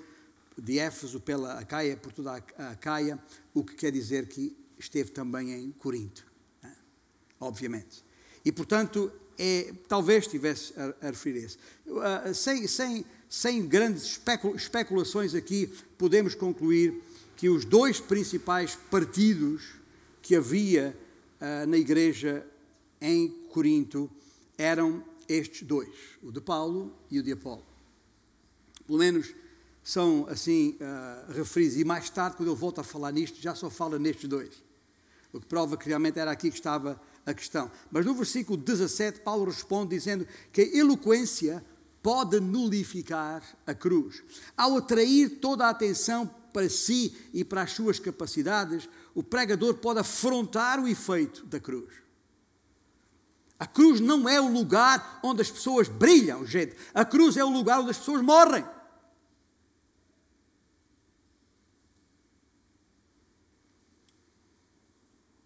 de Éfeso pela Acaia, por toda a Acaia, o que quer dizer que esteve também em Corinto, né? obviamente. E portanto, é, talvez estivesse a, a referir-se. Uh, sem, sem, sem grandes especulações aqui, podemos concluir que os dois principais partidos que havia uh, na igreja em Corinto eram estes dois, o de Paulo e o de Apolo. Pelo menos são assim uh, referidos. E mais tarde, quando ele volta a falar nisto, já só fala nestes dois. O que prova que realmente era aqui que estava a questão. Mas no versículo 17, Paulo responde dizendo que a eloquência pode nulificar a cruz. Ao atrair toda a atenção para si e para as suas capacidades, o pregador pode afrontar o efeito da cruz. A cruz não é o lugar onde as pessoas brilham, gente. A cruz é o lugar onde as pessoas morrem.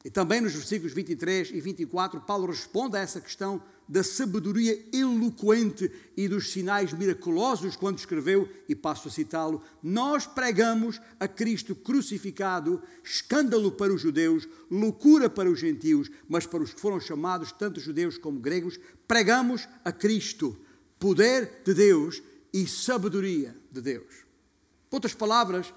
E também nos versículos 23 e 24, Paulo responde a essa questão da sabedoria eloquente e dos sinais miraculosos quando escreveu, e passo a citá-lo: Nós pregamos a Cristo crucificado, escândalo para os judeus, loucura para os gentios, mas para os que foram chamados, tanto judeus como gregos, pregamos a Cristo, poder de Deus e sabedoria de Deus. Outras palavras,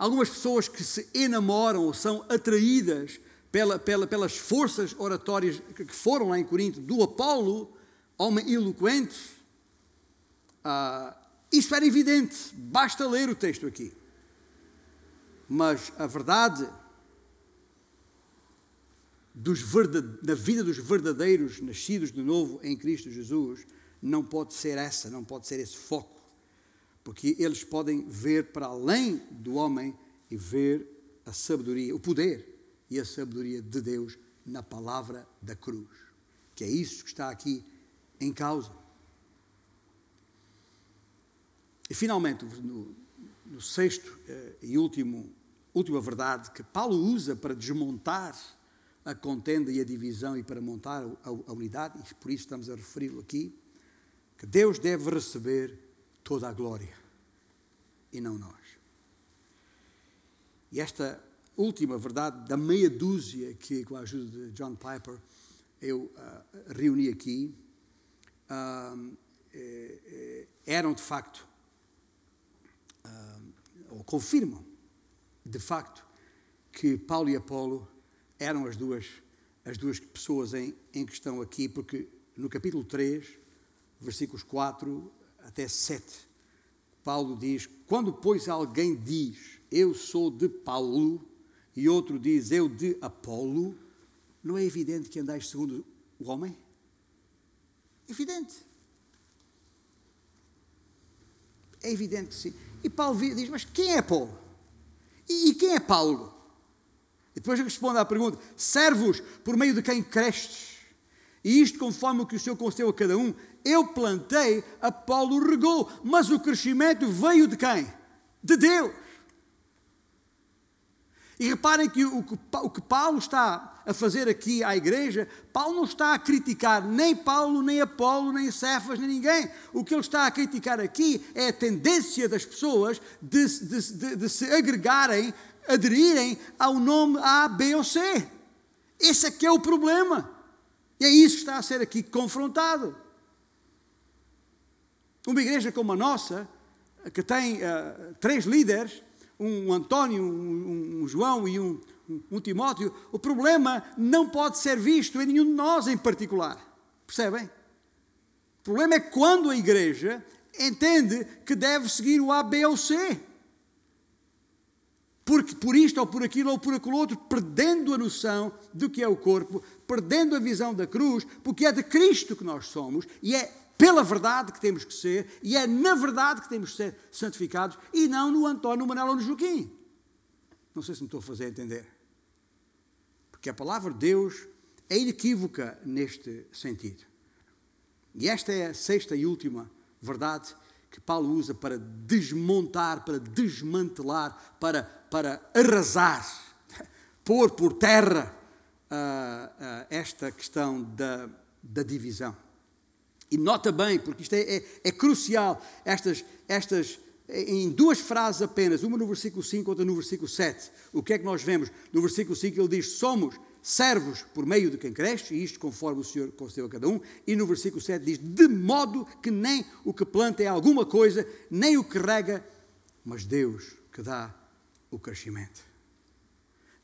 Algumas pessoas que se enamoram ou são atraídas pela, pela, pelas forças oratórias que foram lá em Corinto do Apolo, homem eloquente, ah, isso era evidente, basta ler o texto aqui. Mas a verdade na vida dos verdadeiros nascidos de novo em Cristo Jesus não pode ser essa, não pode ser esse foco porque eles podem ver para além do homem e ver a sabedoria, o poder e a sabedoria de Deus na palavra da cruz, que é isso que está aqui em causa. E finalmente, no, no sexto eh, e último, última verdade que Paulo usa para desmontar a contenda e a divisão e para montar a, a unidade, e por isso estamos a referi-lo aqui, que Deus deve receber toda a glória e não nós. E esta última verdade da meia dúzia que, com a ajuda de John Piper, eu uh, reuni aqui, uh, eram de facto, uh, ou confirmam, de facto, que Paulo e Apolo eram as duas, as duas pessoas em, em questão aqui, porque no capítulo 3, versículos 4 até 7, Paulo diz: quando, pois, alguém diz eu sou de Paulo e outro diz eu de Apolo, não é evidente que andais segundo o homem? Evidente. É evidente que sim. E Paulo diz: Mas quem é Paulo? E, e quem é Paulo? E depois responde à pergunta: Servos por meio de quem crestes? E isto conforme o que o Senhor concedeu a cada um. Eu plantei, Apolo regou, mas o crescimento veio de quem? De Deus. E reparem que o, que Paulo está a fazer aqui à igreja, Paulo não está a criticar nem Paulo, nem Apolo, nem Cefas, nem ninguém. O que ele está a criticar aqui é a tendência das pessoas de, de, de, de se agregarem, aderirem ao nome A, B ou C. Esse é que é o problema. E é isso que está a ser aqui confrontado. Uma igreja como a nossa, que tem uh, três líderes, um António, um, um João e um, 1 Timóteo, o problema não pode ser visto em nenhum de nós em particular. Percebem? O problema é quando a igreja entende que deve seguir o A, B ou C. Porque por isto ou por aquilo ou por aquilo outro, perdendo a noção do que é o corpo, perdendo a visão da cruz, porque é de Cristo que nós somos e é pela verdade que temos que ser e é na verdade que temos que ser santificados e não no António, no Manel ou no Joaquim. Não sei se me estou a fazer entender. Porque a palavra de Deus é inequívoca neste sentido. E esta é a sexta e última verdade que Paulo usa para desmontar, para desmantelar, para, para arrasar, <laughs> pôr por terra uh, uh, esta questão da, da divisão. E nota bem, porque isto é, é, é crucial, estas, estas em duas frases apenas, uma no versículo 5, outra no versículo 7. O que é que nós vemos? No versículo 5 ele diz: Somos servos por meio de quem cresce, e isto conforme o Senhor concedeu a cada um. E no versículo 7 diz: De modo que nem o que planta é alguma coisa, nem o que rega, mas Deus que dá o crescimento.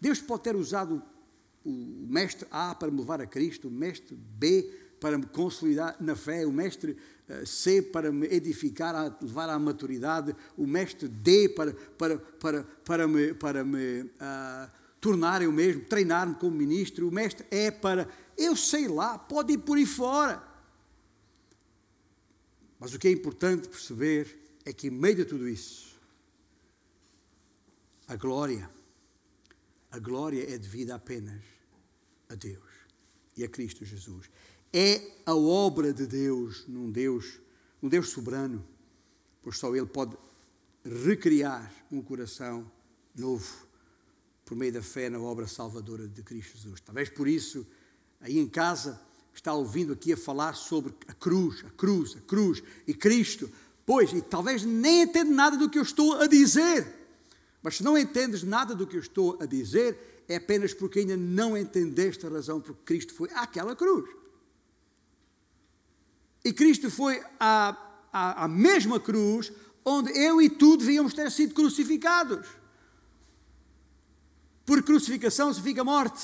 Deus pode ter usado o mestre A para me levar a Cristo, o mestre B para me consolidar na fé, o mestre eh, C para me edificar, a levar à maturidade, o mestre D para, para, para, para me, para me uh, tornar eu mesmo, treinar-me como ministro, o mestre E para, eu sei lá, pode ir por aí fora. Mas o que é importante perceber é que, em meio de tudo isso, a glória, a glória é devida apenas a Deus e a Cristo Jesus é a obra de Deus, num Deus, um Deus soberano, pois só Ele pode recriar um coração novo por meio da fé na obra salvadora de Cristo Jesus. Talvez por isso, aí em casa, está ouvindo aqui a falar sobre a cruz, a cruz, a cruz e Cristo. Pois, e talvez nem entenda nada do que eu estou a dizer. Mas se não entendes nada do que eu estou a dizer, é apenas porque ainda não entendeste a razão porque Cristo foi àquela cruz. E Cristo foi à, à, à mesma cruz onde eu e tu devíamos ter sido crucificados. Por crucificação significa morte.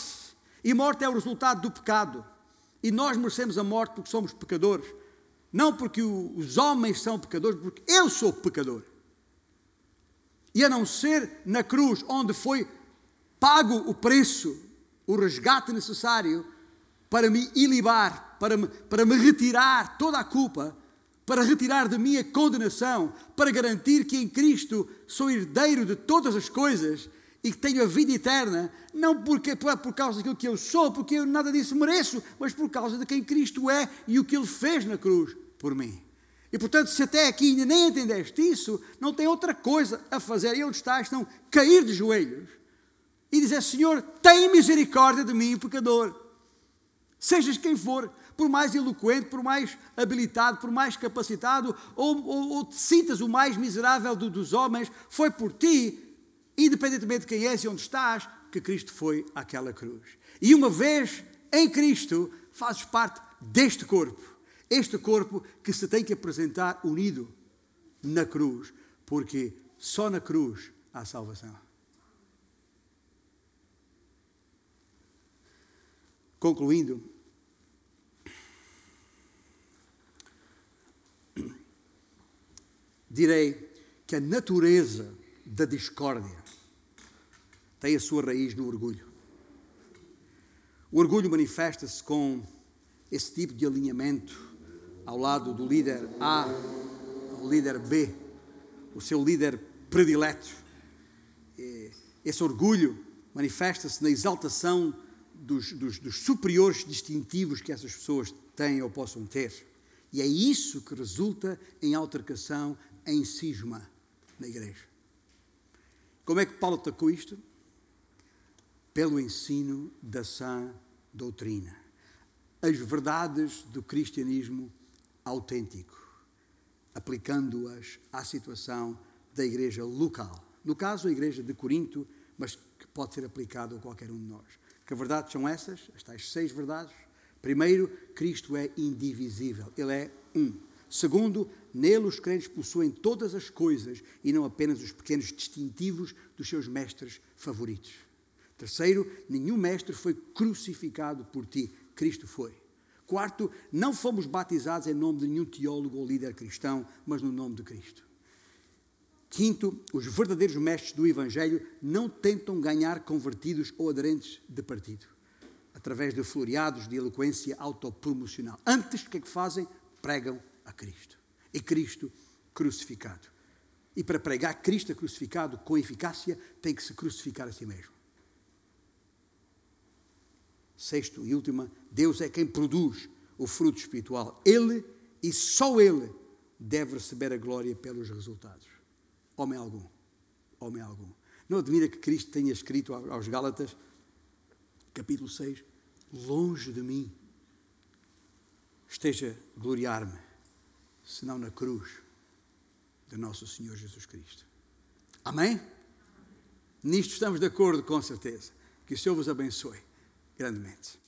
E morte é o resultado do pecado. E nós merecemos a morte porque somos pecadores. Não porque os homens são pecadores, porque eu sou pecador. E a não ser na cruz, onde foi pago o preço, o resgate necessário para me ilibar, para me, para me retirar toda a culpa, para retirar de mim a condenação, para garantir que em Cristo sou herdeiro de todas as coisas e que tenho a vida eterna, não porque, por causa daquilo que eu sou, porque eu nada disso mereço, mas por causa de quem Cristo é e o que Ele fez na cruz por mim. E portanto, se até aqui ainda nem entendeste isso, não tem outra coisa a fazer, e onde estás, não cair de joelhos e dizer: Senhor, tem misericórdia de mim, pecador. Sejas quem for, por mais eloquente, por mais habilitado, por mais capacitado, ou, ou, ou te sintas o mais miserável do, dos homens, foi por ti, independentemente de quem és e onde estás, que Cristo foi àquela cruz. E uma vez em Cristo, fazes parte deste corpo. Este corpo que se tem que apresentar unido na cruz, porque só na cruz há salvação. Concluindo, direi que a natureza da discórdia tem a sua raiz no orgulho. O orgulho manifesta-se com esse tipo de alinhamento ao lado do líder A, ao líder B, o seu líder predileto. Esse orgulho manifesta-se na exaltação dos, dos, dos superiores distintivos que essas pessoas têm ou possam ter. E é isso que resulta em altercação, em cisma na igreja. Como é que Paulo atacou isto? Pelo ensino da sã doutrina. As verdades do cristianismo autêntico, aplicando-as à situação da igreja local. No caso, a igreja de Corinto, mas que pode ser aplicado a qualquer um de nós. Que verdades são essas? As tais seis verdades. Primeiro, Cristo é indivisível, Ele é um. Segundo, nele os crentes possuem todas as coisas e não apenas os pequenos distintivos dos seus mestres favoritos. Terceiro, nenhum mestre foi crucificado por ti. Cristo foi. Quarto, não fomos batizados em nome de nenhum teólogo ou líder cristão, mas no nome de Cristo. Quinto, os verdadeiros mestres do Evangelho não tentam ganhar convertidos ou aderentes de partido, através de floreados de eloquência autopromocional. Antes, o que é que fazem? Pregam a Cristo. E Cristo crucificado. E para pregar Cristo crucificado com eficácia, tem que se crucificar a si mesmo. Sexto e última, Deus é quem produz o fruto espiritual. Ele e só Ele deve receber a glória pelos resultados. Homem algum. Homem algum. Não admira que Cristo tenha escrito aos Gálatas, capítulo 6, longe de mim esteja gloriar-me, senão na cruz de nosso Senhor Jesus Cristo. Amém? Nisto estamos de acordo, com certeza. Que o Senhor vos abençoe grandemente.